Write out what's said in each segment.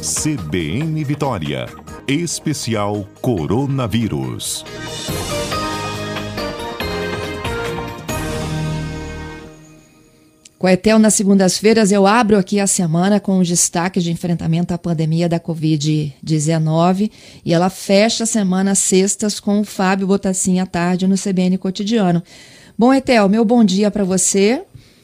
CBN Vitória. Especial Coronavírus. Coetel, nas segundas-feiras, eu abro aqui a semana com os destaques de enfrentamento à pandemia da Covid-19 e ela fecha a semana sextas com o Fábio Botassin à tarde no CBN Cotidiano. Bom, Etel, meu bom dia para você.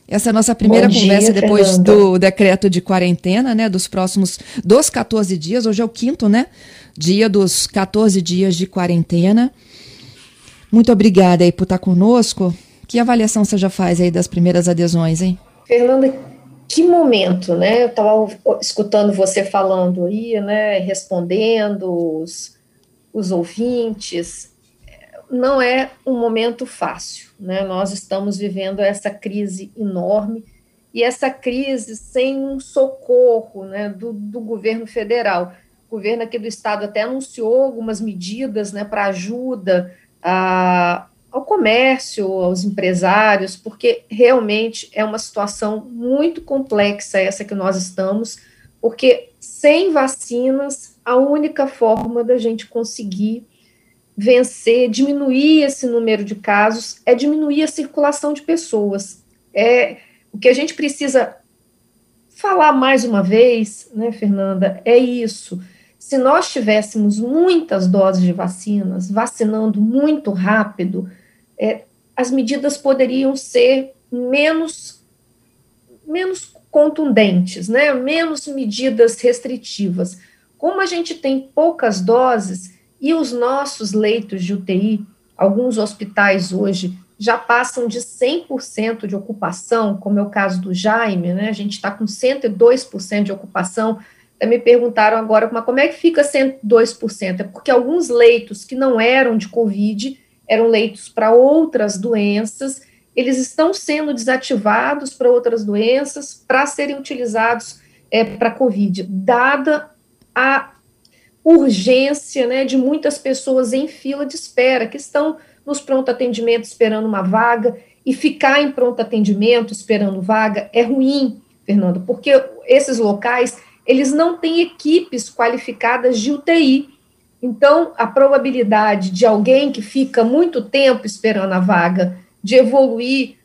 Essa é a nossa primeira dia, conversa depois Fernanda. do decreto de quarentena, né? Dos próximos dos 14 dias. Hoje é o quinto, né? Dia dos 14 dias de quarentena. Muito obrigada aí por estar conosco. Que avaliação você já faz aí das primeiras adesões, hein? Fernanda, que momento, né? Eu estava escutando você falando aí, né? Respondendo os, os ouvintes. Não é um momento fácil, né? Nós estamos vivendo essa crise enorme e essa crise sem um socorro, né? Do, do governo federal. O governo aqui do estado até anunciou algumas medidas, né? Para ajuda a ao comércio, aos empresários, porque realmente é uma situação muito complexa essa que nós estamos, porque sem vacinas, a única forma da gente conseguir vencer, diminuir esse número de casos, é diminuir a circulação de pessoas. É o que a gente precisa falar mais uma vez, né, Fernanda, é isso. Se nós tivéssemos muitas doses de vacinas, vacinando muito rápido, é, as medidas poderiam ser menos, menos contundentes, né? menos medidas restritivas. Como a gente tem poucas doses e os nossos leitos de UTI, alguns hospitais hoje já passam de 100% de ocupação, como é o caso do Jaime, né? A gente está com 102% de ocupação. Até me perguntaram agora, como é que fica 102%? É porque alguns leitos que não eram de Covid eram leitos para outras doenças, eles estão sendo desativados para outras doenças para serem utilizados é, para Covid, dada a urgência né, de muitas pessoas em fila de espera, que estão nos pronto atendimento esperando uma vaga, e ficar em pronto atendimento esperando vaga é ruim, Fernando, porque esses locais, eles não têm equipes qualificadas de UTI, então, a probabilidade de alguém que fica muito tempo esperando a vaga de evoluir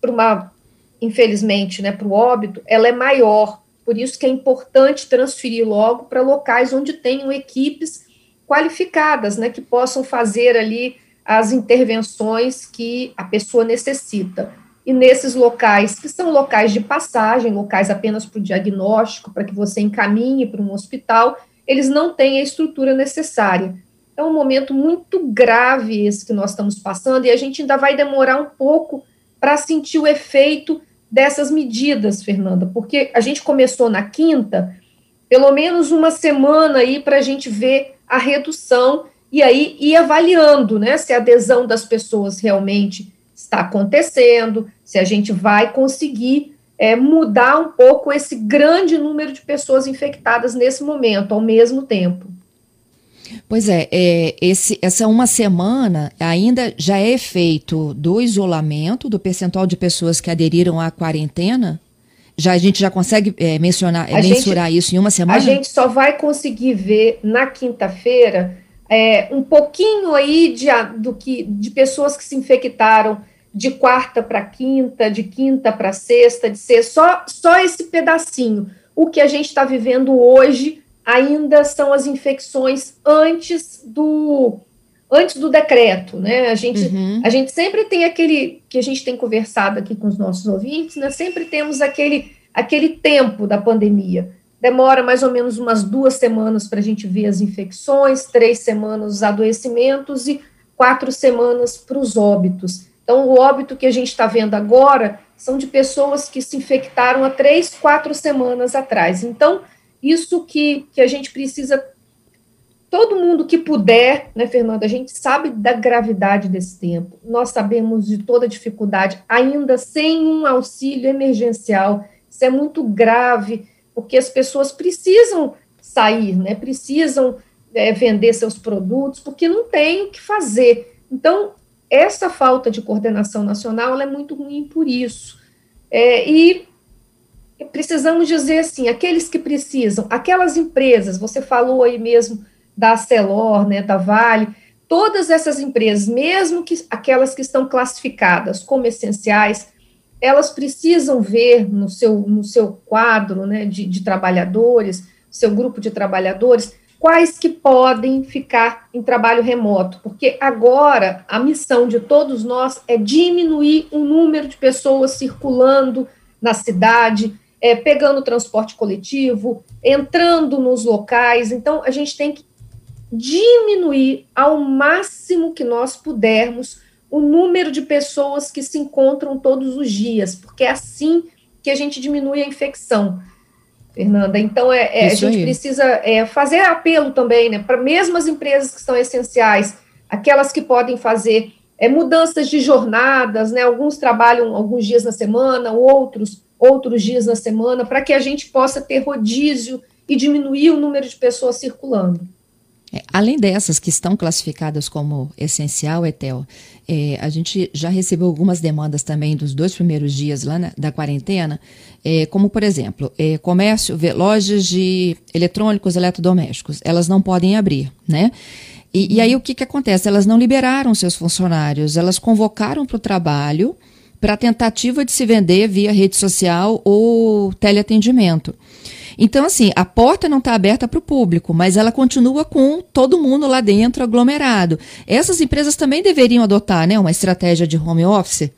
para uma, infelizmente, né, para o óbito, ela é maior. Por isso que é importante transferir logo para locais onde tenham equipes qualificadas, né, que possam fazer ali as intervenções que a pessoa necessita. E nesses locais, que são locais de passagem, locais apenas para o diagnóstico, para que você encaminhe para um hospital, eles não têm a estrutura necessária. É um momento muito grave esse que nós estamos passando e a gente ainda vai demorar um pouco para sentir o efeito dessas medidas, Fernanda, porque a gente começou na quinta, pelo menos uma semana aí para a gente ver a redução e aí ir avaliando, né, se a adesão das pessoas realmente está acontecendo, se a gente vai conseguir é, mudar um pouco esse grande número de pessoas infectadas nesse momento, ao mesmo tempo. Pois é, é esse, essa uma semana ainda já é efeito do isolamento, do percentual de pessoas que aderiram à quarentena? Já a gente já consegue é, mencionar, é, mensurar gente, isso em uma semana? A gente só vai conseguir ver na quinta-feira é, um pouquinho aí de, do que, de pessoas que se infectaram de quarta para quinta, de quinta para sexta, de ser só, só esse pedacinho. O que a gente está vivendo hoje ainda são as infecções antes do antes do decreto, né? A gente, uhum. a gente sempre tem aquele que a gente tem conversado aqui com os nossos ouvintes, né? Sempre temos aquele aquele tempo da pandemia. Demora mais ou menos umas duas semanas para a gente ver as infecções, três semanas os adoecimentos e quatro semanas para os óbitos. Então, o óbito que a gente está vendo agora são de pessoas que se infectaram há três, quatro semanas atrás. Então, isso que, que a gente precisa, todo mundo que puder, né, Fernanda, a gente sabe da gravidade desse tempo, nós sabemos de toda a dificuldade, ainda sem um auxílio emergencial, isso é muito grave, porque as pessoas precisam sair, né, precisam é, vender seus produtos, porque não tem o que fazer. Então, essa falta de coordenação nacional é muito ruim por isso. É, e precisamos dizer assim, aqueles que precisam, aquelas empresas, você falou aí mesmo da Celor, né, da Vale, todas essas empresas, mesmo que aquelas que estão classificadas como essenciais, elas precisam ver no seu, no seu quadro né, de, de trabalhadores, seu grupo de trabalhadores, quais que podem ficar em trabalho remoto, porque agora a missão de todos nós é diminuir o número de pessoas circulando na cidade, é, pegando transporte coletivo, entrando nos locais. Então, a gente tem que diminuir ao máximo que nós pudermos o número de pessoas que se encontram todos os dias, porque é assim que a gente diminui a infecção. Fernanda, então é, é a gente aí. precisa é, fazer apelo também, né, para mesmo as empresas que são essenciais, aquelas que podem fazer é, mudanças de jornadas, né, alguns trabalham alguns dias na semana, outros outros dias na semana, para que a gente possa ter rodízio e diminuir o número de pessoas circulando. É, além dessas que estão classificadas como essencial, Etel, é, a gente já recebeu algumas demandas também dos dois primeiros dias lá na, da quarentena, é, como por exemplo, é, comércio, lojas de eletrônicos, eletrodomésticos, elas não podem abrir, né? E, e aí o que, que acontece? Elas não liberaram seus funcionários, elas convocaram para o trabalho para tentativa de se vender via rede social ou teleatendimento. Então, assim, a porta não está aberta para o público, mas ela continua com todo mundo lá dentro aglomerado. Essas empresas também deveriam adotar né, uma estratégia de home office?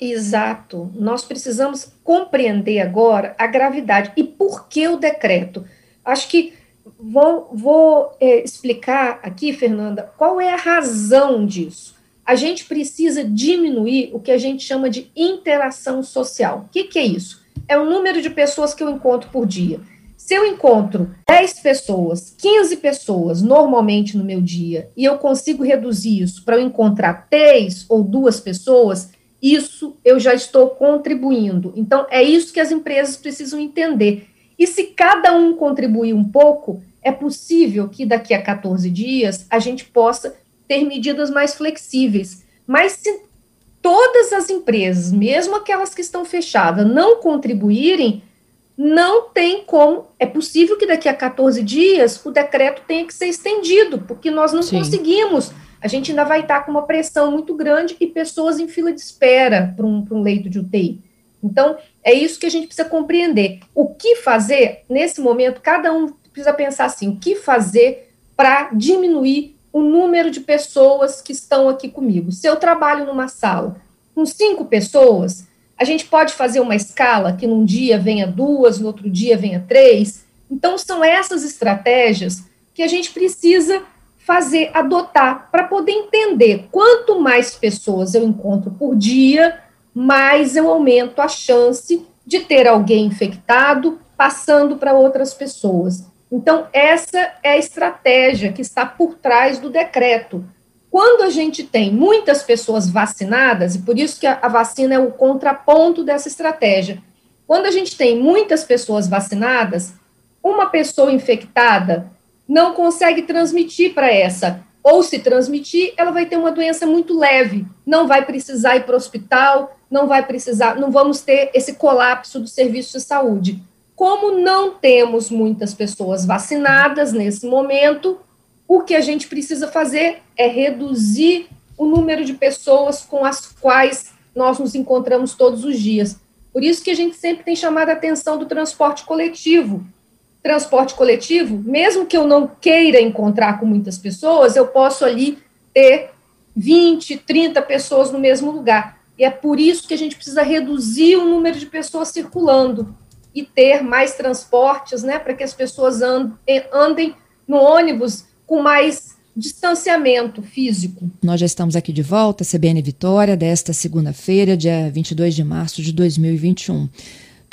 Exato. Nós precisamos compreender agora a gravidade e por que o decreto. Acho que vou, vou é, explicar aqui, Fernanda, qual é a razão disso. A gente precisa diminuir o que a gente chama de interação social. O que, que é isso? é o número de pessoas que eu encontro por dia. Se eu encontro 10 pessoas, 15 pessoas normalmente no meu dia, e eu consigo reduzir isso para eu encontrar três ou duas pessoas, isso eu já estou contribuindo. Então, é isso que as empresas precisam entender. E se cada um contribuir um pouco, é possível que daqui a 14 dias a gente possa ter medidas mais flexíveis. Mas se todas as empresas, mesmo aquelas que estão fechadas, não contribuírem, não tem como. É possível que daqui a 14 dias o decreto tenha que ser estendido, porque nós não Sim. conseguimos. A gente ainda vai estar com uma pressão muito grande e pessoas em fila de espera para um, um leito de UTI. Então, é isso que a gente precisa compreender. O que fazer nesse momento? Cada um precisa pensar assim: o que fazer para diminuir o número de pessoas que estão aqui comigo. Se eu trabalho numa sala com cinco pessoas, a gente pode fazer uma escala que num dia venha duas, no outro dia venha três. Então, são essas estratégias que a gente precisa fazer, adotar, para poder entender quanto mais pessoas eu encontro por dia, mais eu aumento a chance de ter alguém infectado passando para outras pessoas. Então, essa é a estratégia que está por trás do decreto. Quando a gente tem muitas pessoas vacinadas, e por isso que a, vacina é o contraponto dessa estratégia, quando a gente tem muitas pessoas vacinadas, uma pessoa infectada não consegue transmitir para essa, ou se transmitir, ela vai ter uma doença muito leve, não vai precisar ir para o hospital, não vai precisar, não vamos ter esse colapso do serviço de saúde. Como não temos muitas pessoas vacinadas nesse momento, o que a gente precisa fazer é reduzir o número de pessoas com as quais nós nos encontramos todos os dias. Por isso que a gente sempre tem chamado a atenção do transporte coletivo. Transporte coletivo, mesmo que eu não queira encontrar com muitas pessoas, eu posso ali ter 20, 30 pessoas no mesmo lugar. E é por isso que a gente precisa reduzir o número de pessoas circulando e ter mais transportes, né, para que as pessoas andem no ônibus com mais distanciamento físico. Nós já estamos aqui de volta, CBN Vitória, desta segunda-feira, dia 22 de março de 2021.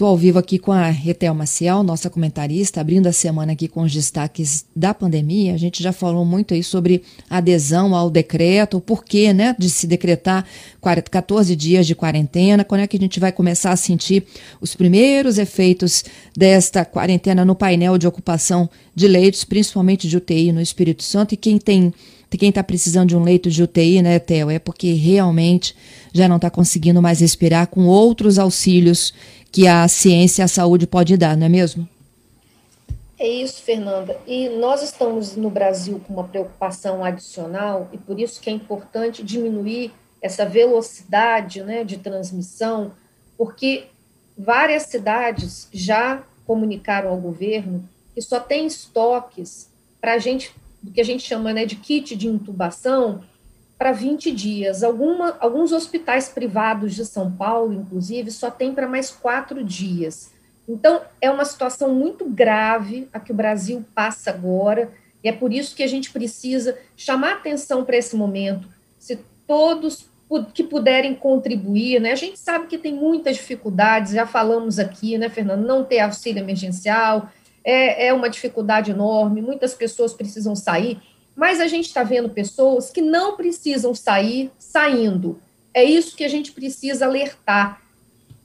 Estou ao vivo aqui com a Retel Maciel, nossa comentarista, abrindo a semana aqui com os destaques da pandemia. A gente já falou muito aí sobre adesão ao decreto, o porquê né, de se decretar 14 dias de quarentena, quando é que a gente vai começar a sentir os primeiros efeitos desta quarentena no painel de ocupação de leitos, principalmente de UTI no Espírito Santo, e quem tem quem está precisando de um leito de UTI, né, Theo, é porque realmente já não está conseguindo mais respirar com outros auxílios que a ciência e a saúde pode dar, não é mesmo? É isso, Fernanda. E nós estamos no Brasil com uma preocupação adicional, e por isso que é importante diminuir essa velocidade né, de transmissão, porque várias cidades já comunicaram ao governo que só tem estoques para a gente, do que a gente chama né, de kit de intubação, para 20 dias. Alguma, alguns hospitais privados de São Paulo, inclusive, só tem para mais quatro dias. Então, é uma situação muito grave a que o Brasil passa agora, e é por isso que a gente precisa chamar atenção para esse momento. Se todos que puderem contribuir, né? A gente sabe que tem muitas dificuldades, já falamos aqui, né, Fernando? Não ter auxílio emergencial é, é uma dificuldade enorme, muitas pessoas precisam sair, mas a gente está vendo pessoas que não precisam sair saindo. É isso que a gente precisa alertar.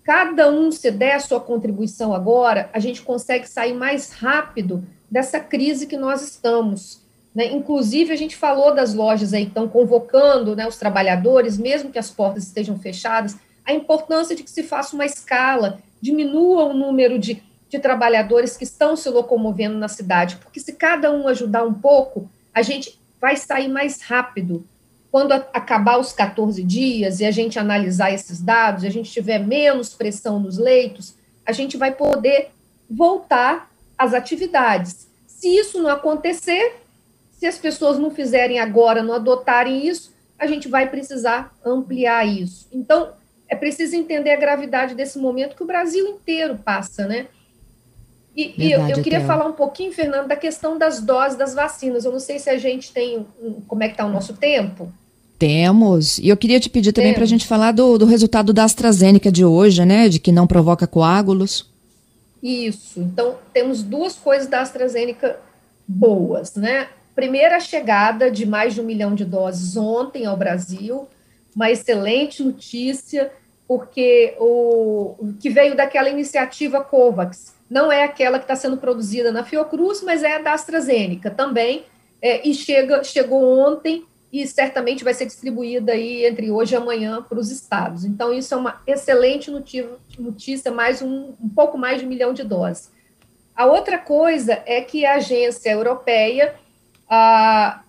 Cada um, se der a sua contribuição agora, a gente consegue sair mais rápido dessa crise que nós estamos. Né? Inclusive, a gente falou das lojas aí que estão convocando né, os trabalhadores, mesmo que as portas estejam fechadas, a importância de que se faça uma escala, diminua o número de, de trabalhadores que estão se locomovendo na cidade, porque se cada um ajudar um pouco, a gente vai sair mais rápido. Quando acabar os 14 dias e a gente analisar esses dados, a gente tiver menos pressão nos leitos, a gente vai poder voltar às atividades. Se isso não acontecer, se as pessoas não fizerem agora, não adotarem isso, a gente vai precisar ampliar isso. Então, é preciso entender a gravidade desse momento que o Brasil inteiro passa, né? E, Verdade, e eu, eu, queria falar um pouquinho, Fernando, da questão das doses das vacinas. Eu não sei se a gente tem. Como é que está o nosso tempo? Temos. E eu queria te pedir também para a gente falar do, do resultado da AstraZeneca de hoje, né? De que não provoca coágulos. Isso. Então, temos duas coisas da AstraZeneca boas, né? primeira chegada de mais de um milhão de doses ontem ao Brasil, uma excelente notícia, porque o que veio daquela iniciativa COVAX, não é aquela que está sendo produzida na Fiocruz, mas é a da AstraZeneca também, é, e chega, chegou ontem e certamente vai ser distribuída aí entre hoje e amanhã para os estados. Então, isso é uma excelente notícia, mais um, um pouco mais de um milhão de doses. A outra coisa é que a agência europeia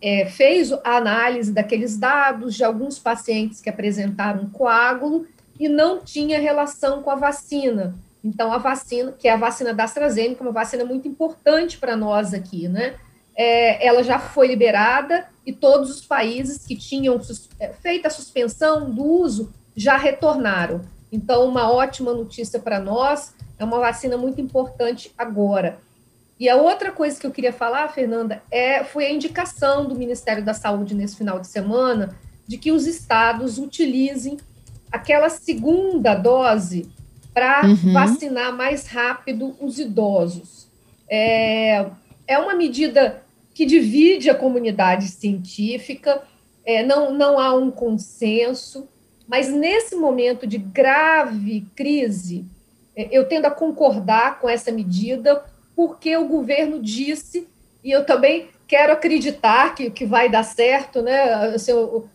é, fez a análise daqueles dados de alguns pacientes que apresentaram coágulo e não tinha relação com a vacina. Então, a vacina, que é a vacina da AstraZeneca, uma vacina muito importante para nós aqui, né? É, ela já foi liberada e todos os países que tinham é, feito a suspensão do uso já retornaram. Então, uma ótima notícia para nós, é uma vacina muito importante agora. E a outra coisa que eu queria falar, Fernanda, é, foi a indicação do Ministério da Saúde nesse final de semana de que os estados utilizem aquela segunda dose para uhum. vacinar mais rápido os idosos. É, é uma medida que divide a comunidade científica, é, não, não há um consenso, mas nesse momento de grave crise, é, eu tendo a concordar com essa medida, porque o governo disse, e eu também quero acreditar que, que vai dar certo, né, assim,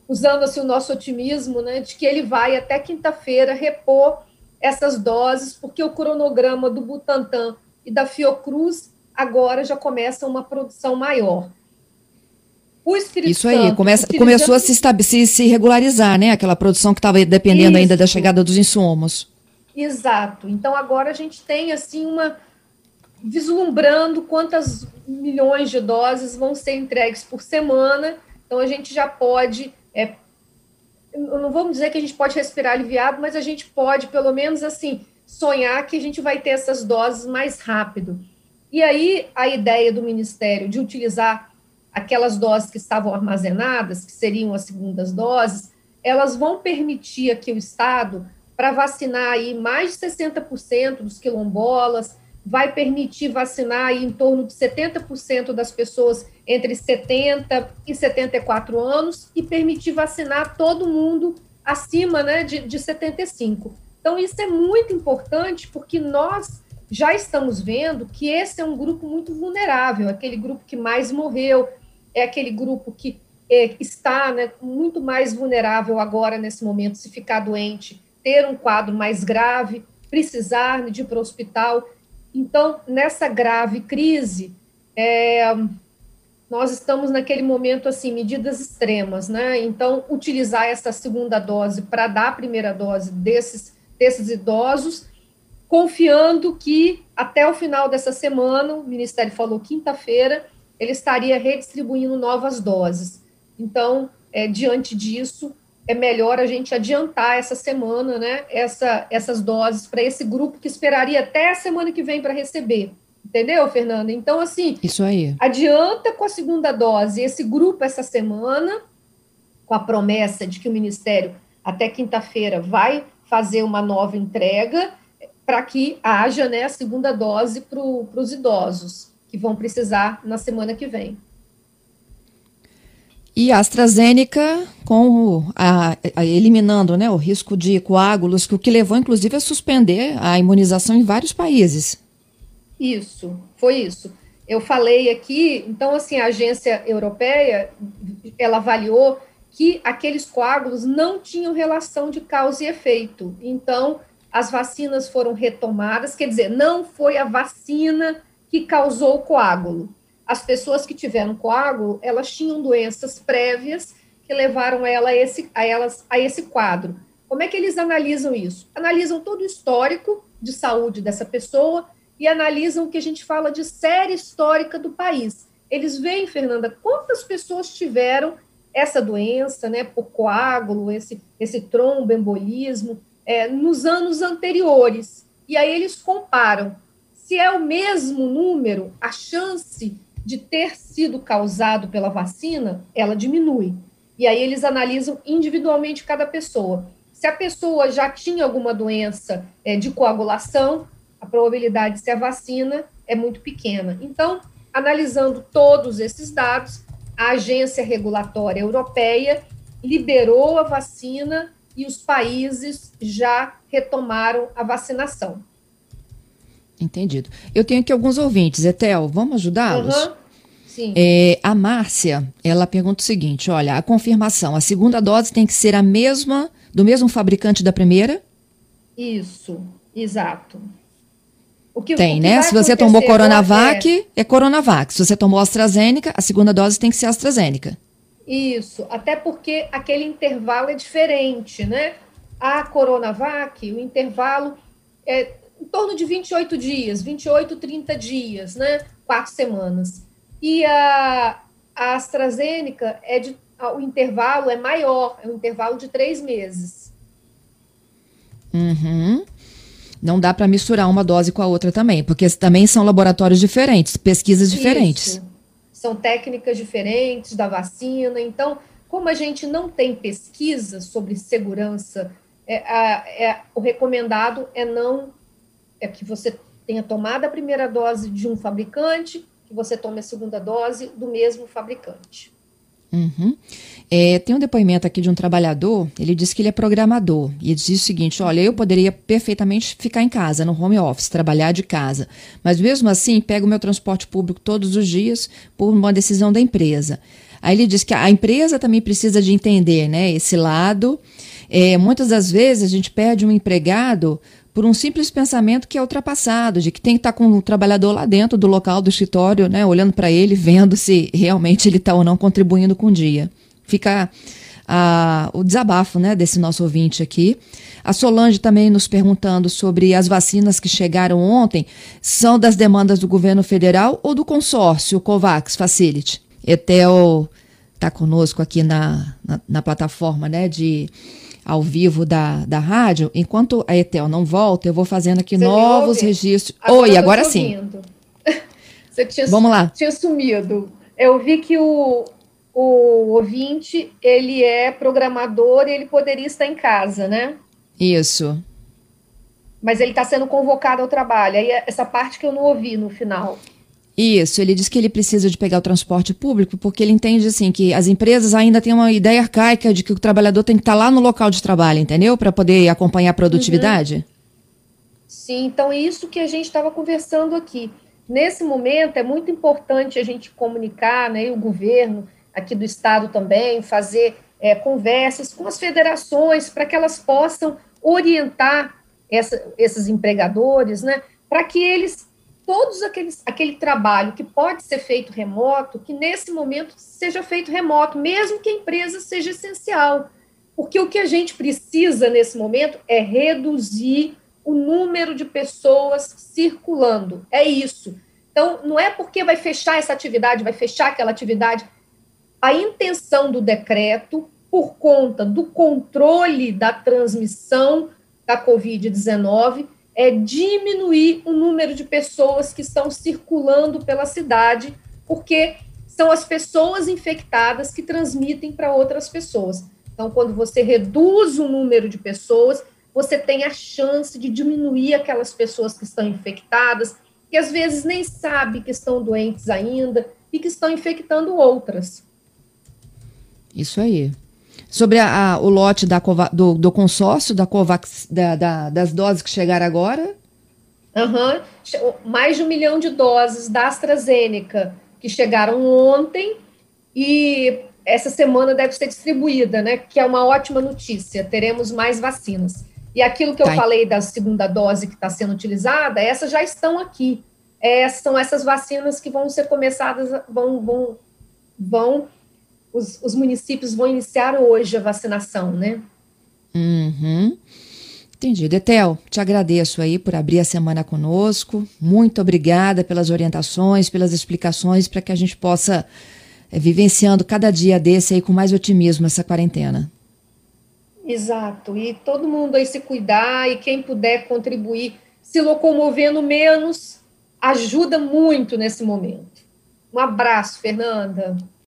usando assim, o nosso otimismo, né, de que ele vai até quinta-feira repor essas doses, porque o cronograma do Butantan e da Fiocruz agora já começa uma produção maior. O Espírito Isso aí, Santo, começa, começou a se, se, se, regularizar, né? Aquela produção que estava dependendo Isso. ainda da chegada dos insumos. Exato. Então agora a gente tem assim uma vislumbrando quantas milhões de doses vão ser entregues por semana. Então, a gente já pode. É, não vamos dizer que a gente pode respirar aliviado, mas a gente pode, pelo menos, assim, sonhar que a gente vai ter essas doses mais rápido. E aí, a ideia do Ministério de utilizar aquelas doses que estavam armazenadas, que seriam as segundas doses, elas vão permitir aqui o Estado para vacinar aí mais de 60% dos quilombolas, vai permitir vacinar em torno de 70% das pessoas entre 70 e 74 anos e permitir vacinar todo mundo acima né, de, de 75. Então, isso é muito importante porque nós já estamos vendo que esse é um grupo muito vulnerável, aquele grupo que mais morreu, é aquele grupo que é, está né, muito mais vulnerável agora, nesse momento, se ficar doente, ter um quadro mais grave. precisar de ir para o hospital. Então, nessa grave crise, é, nós estamos naquele momento assim, medidas extremas, né? Então, utilizar essa segunda dose para dar a primeira dose desses, desses idosos, confiando que até o final dessa semana, o Ministério falou quinta-feira, ele estaria redistribuindo novas doses. Então, é, diante disso, é melhor a gente adiantar essa semana, né, essa, essas doses para esse grupo que esperaria até a semana que vem para receber. Entendeu, Fernanda? Então, assim, isso aí. Adianta com a segunda dose esse grupo essa semana, com a promessa de que o Ministério, até quinta-feira, vai fazer uma nova entrega para que haja né, a segunda dose para os idosos, que vão precisar na semana que vem. E a AstraZeneca, com a, a, eliminando né, o risco de coágulos, o que levou, inclusive, a suspender a imunização em vários países. Isso, foi isso. Eu falei aqui, então, assim, a agência europeia, ela avaliou que aqueles coágulos não tinham relação de causa e efeito. Então, as vacinas foram retomadas, quer dizer, não foi a vacina que causou o coágulo as pessoas que tiveram coágulo, elas tinham doenças prévias que levaram ela a esse, a elas a esse quadro. Como é que eles analisam isso? Analisam todo o histórico de saúde dessa pessoa e analisam o que a gente fala de série histórica do país. Eles veem, Fernanda, quantas pessoas tiveram essa doença, né, por coágulo, esse, esse tromboembolismo, é, nos anos anteriores. E aí eles comparam. Se é o mesmo número, a chance de ter sido causado pela vacina, ela diminui. E aí eles analisam individualmente cada pessoa. Se a pessoa já tinha alguma doença é, de coagulação, a probabilidade de ser a vacina é muito pequena. Então, analisando todos esses dados, a agência regulatória europeia liberou a vacina e os países já retomaram a vacinação. Entendido. Eu tenho aqui alguns ouvintes. Etel, vamos ajudá-los? Uhum. Sim. É, a Márcia, ela pergunta o seguinte: olha, a confirmação, a segunda dose tem que ser a mesma, do mesmo fabricante da primeira? Isso, exato. O que, tem, né? Se você tomou Coronavac, é... é Coronavac. Se você tomou AstraZeneca, a segunda dose tem que ser AstraZeneca. Isso, até porque aquele intervalo é diferente, né? A Coronavac, o intervalo é em torno de 28 dias, 28, 30 dias, né? Quatro semanas. E a, a AstraZeneca é de o intervalo é maior, é um intervalo de três meses. Uhum. Não dá para misturar uma dose com a outra também, porque também são laboratórios diferentes, pesquisas diferentes. Isso. São técnicas diferentes da vacina. Então, como a gente não tem pesquisa sobre segurança, é, é, o recomendado é não é que você tenha tomado a primeira dose de um fabricante, que você tome a segunda dose do mesmo fabricante. Uhum. É, tem um depoimento aqui de um trabalhador, ele disse que ele é programador, e diz o seguinte, olha, eu poderia perfeitamente ficar em casa, no home office, trabalhar de casa, mas mesmo assim pego o meu transporte público todos os dias por uma decisão da empresa. Aí ele diz que a empresa também precisa de entender né, esse lado, é, muitas das vezes a gente perde um empregado por um simples pensamento que é ultrapassado, de que tem que estar com o trabalhador lá dentro do local do escritório, né, olhando para ele, vendo se realmente ele está ou não contribuindo com o dia. Fica a, o desabafo né, desse nosso ouvinte aqui. A Solange também nos perguntando sobre as vacinas que chegaram ontem, são das demandas do governo federal ou do consórcio COVAX Facility? Etel está conosco aqui na, na, na plataforma né, de ao vivo da, da rádio, enquanto a Etel não volta, eu vou fazendo aqui Você novos registros. Agora Oi, agora sim. Você tinha, Vamos lá. tinha sumido. Eu vi que o, o ouvinte, ele é programador e ele poderia estar em casa, né? Isso. Mas ele está sendo convocado ao trabalho. Aí essa parte que eu não ouvi no final. Isso, ele diz que ele precisa de pegar o transporte público porque ele entende assim que as empresas ainda têm uma ideia arcaica de que o trabalhador tem que estar lá no local de trabalho, entendeu? Para poder acompanhar a produtividade. Uhum. Sim, então é isso que a gente estava conversando aqui. Nesse momento é muito importante a gente comunicar, né, e o governo aqui do estado também, fazer é, conversas com as federações para que elas possam orientar essa, esses empregadores, né, para que eles todos aqueles aquele trabalho que pode ser feito remoto, que nesse momento seja feito remoto, mesmo que a empresa seja essencial, porque o que a gente precisa nesse momento é reduzir o número de pessoas circulando. É isso. Então, não é porque vai fechar essa atividade, vai fechar aquela atividade. A intenção do decreto, por conta do controle da transmissão da Covid-19, é diminuir o número de pessoas que estão circulando pela cidade, porque são as pessoas infectadas que transmitem para outras pessoas. Então, quando você reduz o número de pessoas, você tem a chance de diminuir aquelas pessoas que estão infectadas, que às vezes nem sabe que estão doentes ainda e que estão infectando outras. Isso aí. Sobre a, a, o lote da, do, do, consórcio da Covax, da, da, das doses que chegaram agora? Uhum. Mais de um milhão de doses da AstraZeneca que chegaram ontem e essa semana deve ser distribuída, né? Que é uma ótima notícia. Teremos mais vacinas. E aquilo que eu tá. falei da segunda dose que está sendo utilizada, essas já estão aqui. É, são essas vacinas que vão ser começadas, vão, vão, vão os, os municípios vão iniciar hoje a vacinação, né? Uhum. Entendi. Detel, te agradeço aí por abrir a semana conosco. Muito obrigada pelas orientações, pelas explicações, para que a gente possa é, vivenciando cada dia desse aí com mais otimismo essa quarentena. Exato, e todo mundo aí se cuidar e quem puder contribuir, se locomovendo menos, ajuda muito nesse momento. Um abraço, Fernanda.